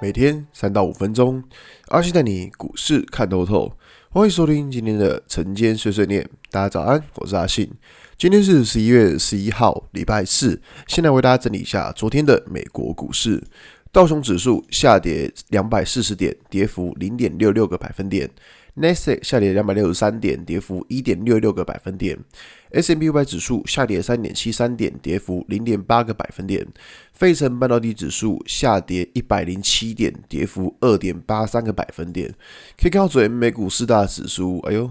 每天三到五分钟，阿信带你股市看透透。欢迎收听今天的晨间碎碎念。大家早安，我是阿信。今天是十一月十一号，礼拜四。现在为大家整理一下昨天的美国股市。道琼指数下跌两百四十点，跌幅零点六六个百分点。纳斯达克下跌两百六十三点，跌幅一点六六个百分点。S M P 五百指数下跌三点七三点，跌幅零点八个百分点。费城半导体指数下跌一百零七点，跌幅二点八三个百分点。可以看到，美股四大指数，哎呦，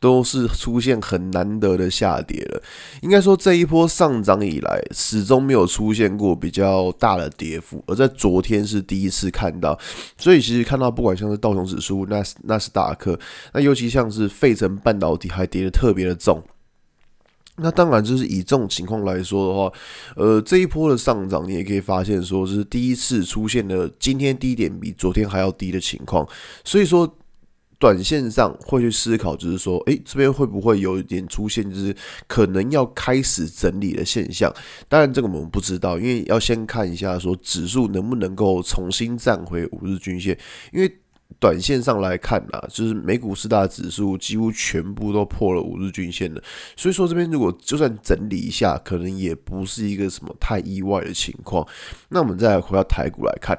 都是出现很难得的下跌了。应该说，这一波上涨以来，始终没有出现过比较大的跌幅，而在昨天是第一次看到。所以，其实看到不管像是道琼指数、纳斯纳斯达克，那尤其像是费城半导体，还跌得特别的重。那当然，就是以这种情况来说的话，呃，这一波的上涨，你也可以发现说，是第一次出现了今天低点比昨天还要低的情况。所以说，短线上会去思考，就是说，诶，这边会不会有一点出现，就是可能要开始整理的现象？当然，这个我们不知道，因为要先看一下说指数能不能够重新站回五日均线，因为。短线上来看啊，就是美股四大指数几乎全部都破了五日均线了，所以说这边如果就算整理一下，可能也不是一个什么太意外的情况。那我们再来回到台股来看，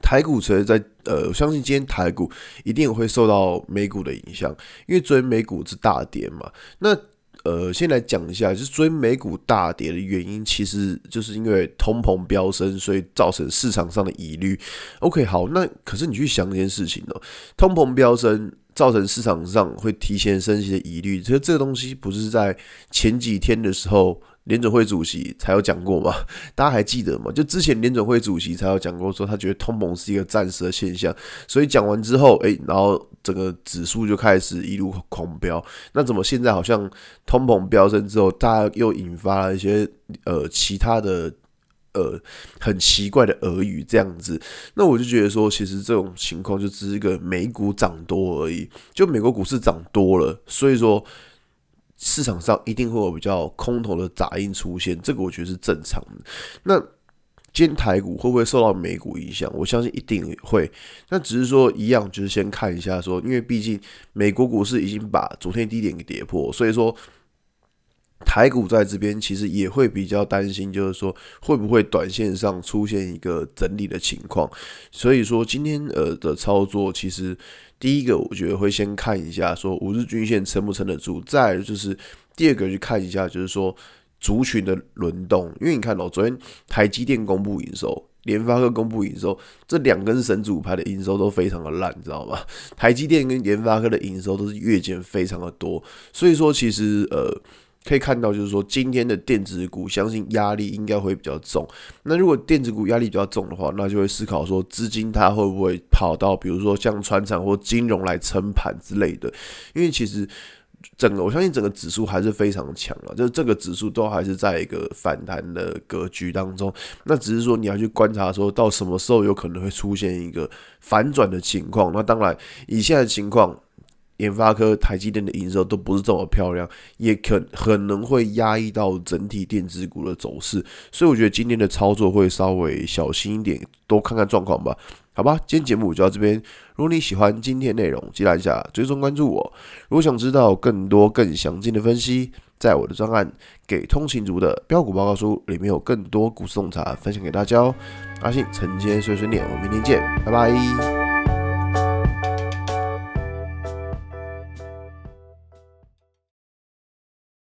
台股其实在呃，我相信今天台股一定会受到美股的影响，因为昨天美股是大跌嘛，那。呃，先来讲一下，就是追美股大跌的原因，其实就是因为通膨飙升，所以造成市场上的疑虑。OK，好，那可是你去想一件事情哦，通膨飙升造成市场上会提前升息的疑虑，其实这个东西不是在前几天的时候。联准会主席才有讲过嘛？大家还记得吗？就之前联准会主席才有讲过，说他觉得通膨是一个暂时的现象。所以讲完之后，诶，然后整个指数就开始一路狂飙。那怎么现在好像通膨飙升之后，大家又引发了一些呃其他的呃很奇怪的俄语这样子？那我就觉得说，其实这种情况就只是一个美股涨多而已，就美国股市涨多了，所以说。市场上一定会有比较空头的杂音出现，这个我觉得是正常的。那今天台股会不会受到美股影响？我相信一定会。那只是说一样，就是先看一下说，因为毕竟美国股市已经把昨天低点给跌破，所以说台股在这边其实也会比较担心，就是说会不会短线上出现一个整理的情况。所以说今天呃的操作其实。第一个，我觉得会先看一下，说五日均线撑不撑得住。再就是第二个，去看一下，就是说族群的轮动。因为你看到昨天台积电公布营收，联发科公布营收，这两根神主牌的营收都非常的烂，你知道吗？台积电跟联发科的营收都是月减非常的多，所以说其实呃。可以看到，就是说今天的电子股，相信压力应该会比较重。那如果电子股压力比较重的话，那就会思考说，资金它会不会跑到，比如说像船厂或金融来撑盘之类的。因为其实整个，我相信整个指数还是非常强了，就是这个指数都还是在一个反弹的格局当中。那只是说你要去观察，说到什么时候有可能会出现一个反转的情况。那当然，以现在的情况。研发科、台积电的营收都不是这么漂亮，也可可能会压抑到整体电子股的走势，所以我觉得今天的操作会稍微小心一点，多看看状况吧。好吧，今天节目就到这边。如果你喜欢今天内容，记得按下追踪关注我。如果想知道更多更详尽的分析，在我的专案《给通勤族的标股报告书》里面有更多股市洞察分享给大家哦。阿信晨间碎碎念，我们明天见，拜拜。